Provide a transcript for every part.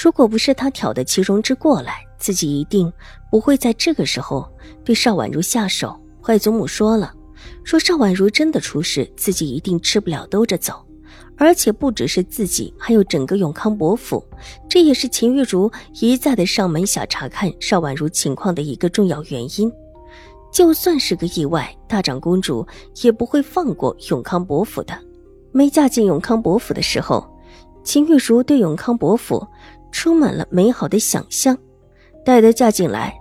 如果不是他挑的祁荣之过来，自己一定不会在这个时候对邵婉如下手。外祖母说了，说邵婉如真的出事，自己一定吃不了兜着走。而且不只是自己，还有整个永康伯府，这也是秦玉茹一再的上门下查看邵婉如情况的一个重要原因。就算是个意外，大长公主也不会放过永康伯府的。没嫁进永康伯府的时候，秦玉茹对永康伯府。充满了美好的想象，待得嫁进来，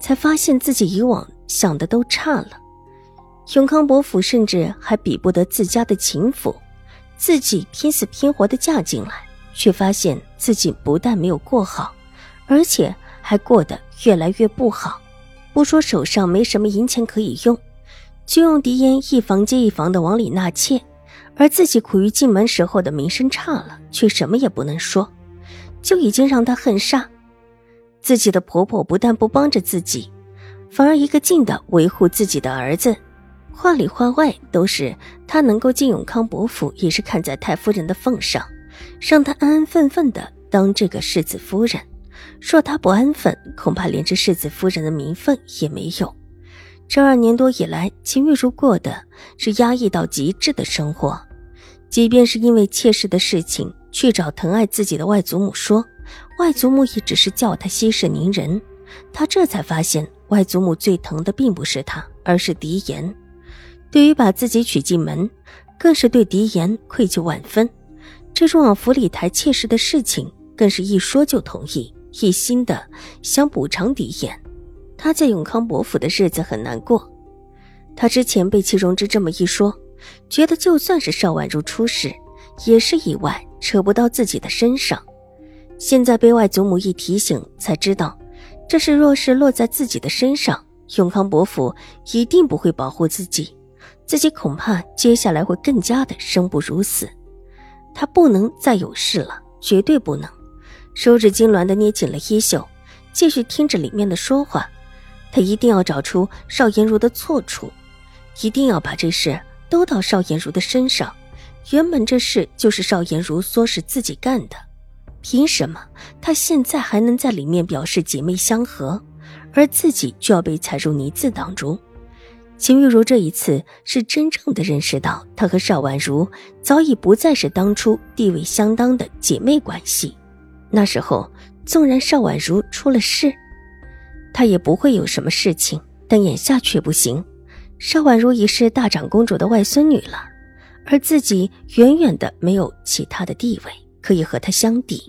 才发现自己以往想的都差了。永康伯府甚至还比不得自家的秦府，自己拼死拼活的嫁进来，却发现自己不但没有过好，而且还过得越来越不好。不说手上没什么银钱可以用，就用狄言一房接一房的往里纳妾，而自己苦于进门时候的名声差了，却什么也不能说。就已经让她恨煞，自己的婆婆不但不帮着自己，反而一个劲的维护自己的儿子，话里话外都是她能够进永康伯府，也是看在太夫人的份上，让她安安分分的当这个世子夫人。若她不安分，恐怕连这世子夫人的名分也没有。这二年多以来，秦玉茹过的是压抑到极致的生活，即便是因为妾室的事情。去找疼爱自己的外祖母说，外祖母也只是叫他息事宁人。他这才发现，外祖母最疼的并不是他，而是狄言。对于把自己娶进门，更是对狄言愧疚万分。这种往府里抬妾室的事情，更是一说就同意，一心的想补偿狄言。他在永康伯府的日子很难过。他之前被戚荣之这么一说，觉得就算是邵婉如出事，也是意外。扯不到自己的身上，现在被外祖母一提醒，才知道，这事若是落在自己的身上，永康伯府一定不会保护自己，自己恐怕接下来会更加的生不如死。他不能再有事了，绝对不能。手指痉挛的捏紧了衣袖，继续听着里面的说话。他一定要找出邵颜如的错处，一定要把这事都到邵颜如的身上。原本这事就是邵颜如唆使自己干的，凭什么她现在还能在里面表示姐妹相和，而自己就要被踩入泥渍当中？秦玉茹这一次是真正的认识到，她和邵婉如早已不再是当初地位相当的姐妹关系。那时候，纵然邵婉如出了事，她也不会有什么事情，但眼下却不行。邵婉如已是大长公主的外孙女了。而自己远远的没有其他的地位可以和他相抵，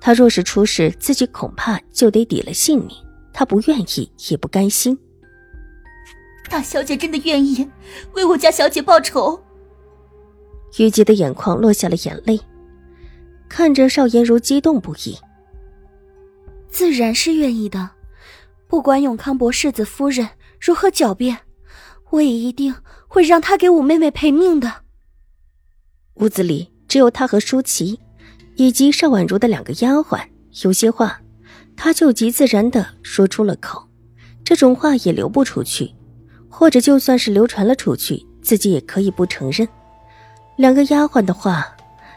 他若是出事，自己恐怕就得抵了性命。他不愿意，也不甘心。大小姐真的愿意为我家小姐报仇？虞姬的眼眶落下了眼泪，看着邵颜如激动不已。自然是愿意的，不管永康伯世子夫人如何狡辩，我也一定。会让他给五妹妹赔命的。屋子里只有他和舒淇，以及邵婉如的两个丫鬟。有些话，他就极自然的说出了口。这种话也流不出去，或者就算是流传了出去，自己也可以不承认。两个丫鬟的话，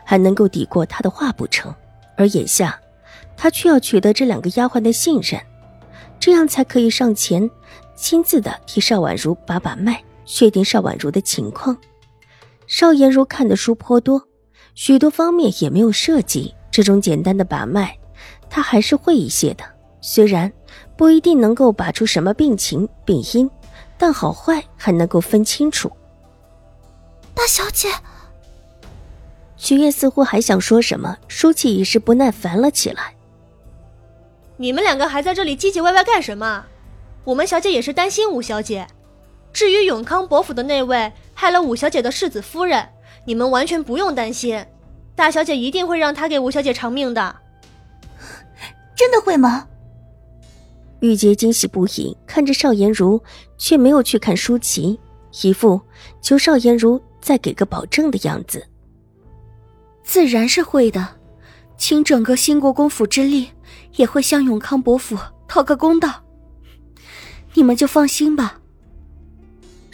还能够抵过他的话不成？而眼下，他却要取得这两个丫鬟的信任，这样才可以上前，亲自的替邵婉如把把脉。确定邵婉如的情况，邵颜如看的书颇多，许多方面也没有涉及这种简单的把脉，她还是会一些的。虽然不一定能够把出什么病情病因，但好坏还能够分清楚。大小姐，曲月似乎还想说什么，舒淇已是不耐烦了起来。你们两个还在这里唧唧歪歪干什么？我们小姐也是担心吴小姐。至于永康伯府的那位害了五小姐的世子夫人，你们完全不用担心，大小姐一定会让他给五小姐偿命的。真的会吗？玉洁惊喜不已，看着邵颜如，却没有去看舒淇，一副求邵颜如再给个保证的样子。自然是会的，倾整个兴国公府之力，也会向永康伯府讨个公道。你们就放心吧。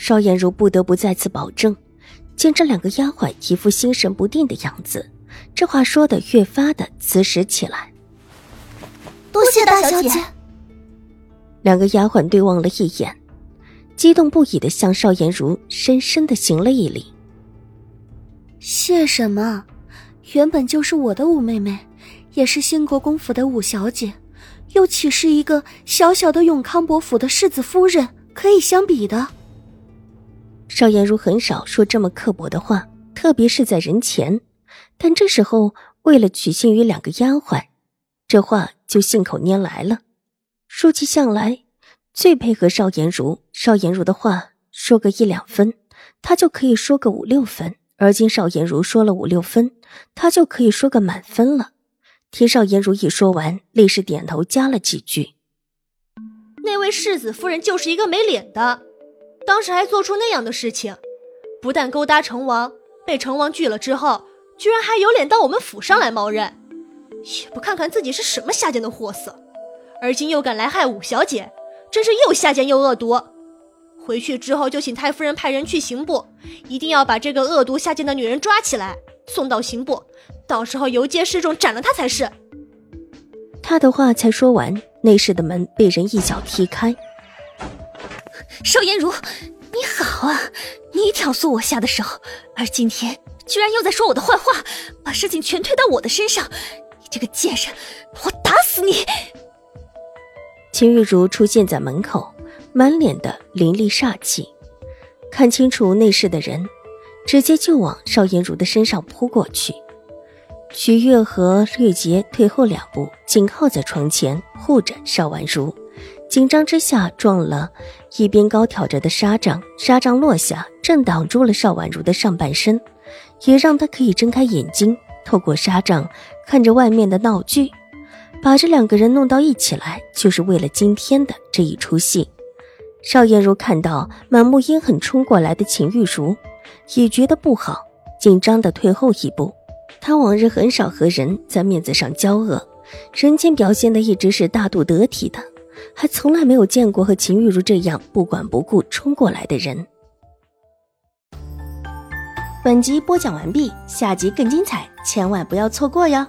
邵颜如不得不再次保证，见这两个丫鬟一副心神不定的样子，这话说的越发的瓷实起来。多谢大小姐。两个丫鬟对望了一眼，激动不已的向邵颜如深深的行了一礼。谢什么？原本就是我的五妹妹，也是兴国公府的五小姐，又岂是一个小小的永康伯府的世子夫人可以相比的？邵颜如很少说这么刻薄的话，特别是在人前，但这时候为了取信于两个丫鬟，这话就信口拈来了。舒淇向来最配合邵颜如，邵颜如的话说个一两分，他就可以说个五六分；而今邵颜如说了五六分，他就可以说个满分了。听邵颜如一说完，立时点头加了几句：“那位世子夫人就是一个没脸的，当时还做出那样的事情，不但勾搭成王，被成王拒了之后，居然还有脸到我们府上来冒认，也不看看自己是什么下贱的货色。”而今又敢来害五小姐，真是又下贱又恶毒。回去之后就请太夫人派人去刑部，一定要把这个恶毒下贱的女人抓起来，送到刑部，到时候游街示众，斩了她才是。他的话才说完，内室的门被人一脚踢开。邵颜如，你好啊！你挑唆我下的手，而今天居然又在说我的坏话，把事情全推到我的身上。你这个贱人，我打死你！秦玉茹出现在门口，满脸的凌厉煞气。看清楚内室的人，直接就往邵颜如的身上扑过去。徐月和绿洁退后两步，紧靠在床前护着邵婉如。紧张之下撞了一边高挑着的纱帐，纱帐落下，正挡住了邵婉如的上半身，也让她可以睁开眼睛，透过纱帐看着外面的闹剧。把这两个人弄到一起来，就是为了今天的这一出戏。邵艳如看到满目阴狠冲过来的秦玉茹，也觉得不好，紧张的退后一步。他往日很少和人在面子上交恶，人前表现的一直是大度得体的，还从来没有见过和秦玉茹这样不管不顾冲过来的人。本集播讲完毕，下集更精彩，千万不要错过哟。